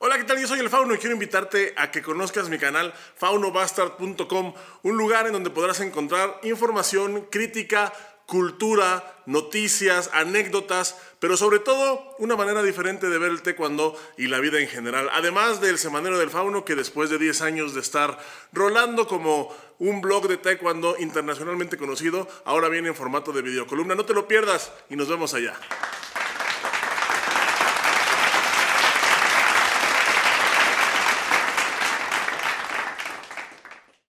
Hola, ¿qué tal? Yo soy el Fauno y quiero invitarte a que conozcas mi canal faunobastard.com, un lugar en donde podrás encontrar información, crítica, cultura, noticias, anécdotas, pero sobre todo una manera diferente de ver el taekwondo y la vida en general. Además del Semanero del Fauno, que después de 10 años de estar rolando como un blog de taekwondo internacionalmente conocido, ahora viene en formato de videocolumna. No te lo pierdas y nos vemos allá.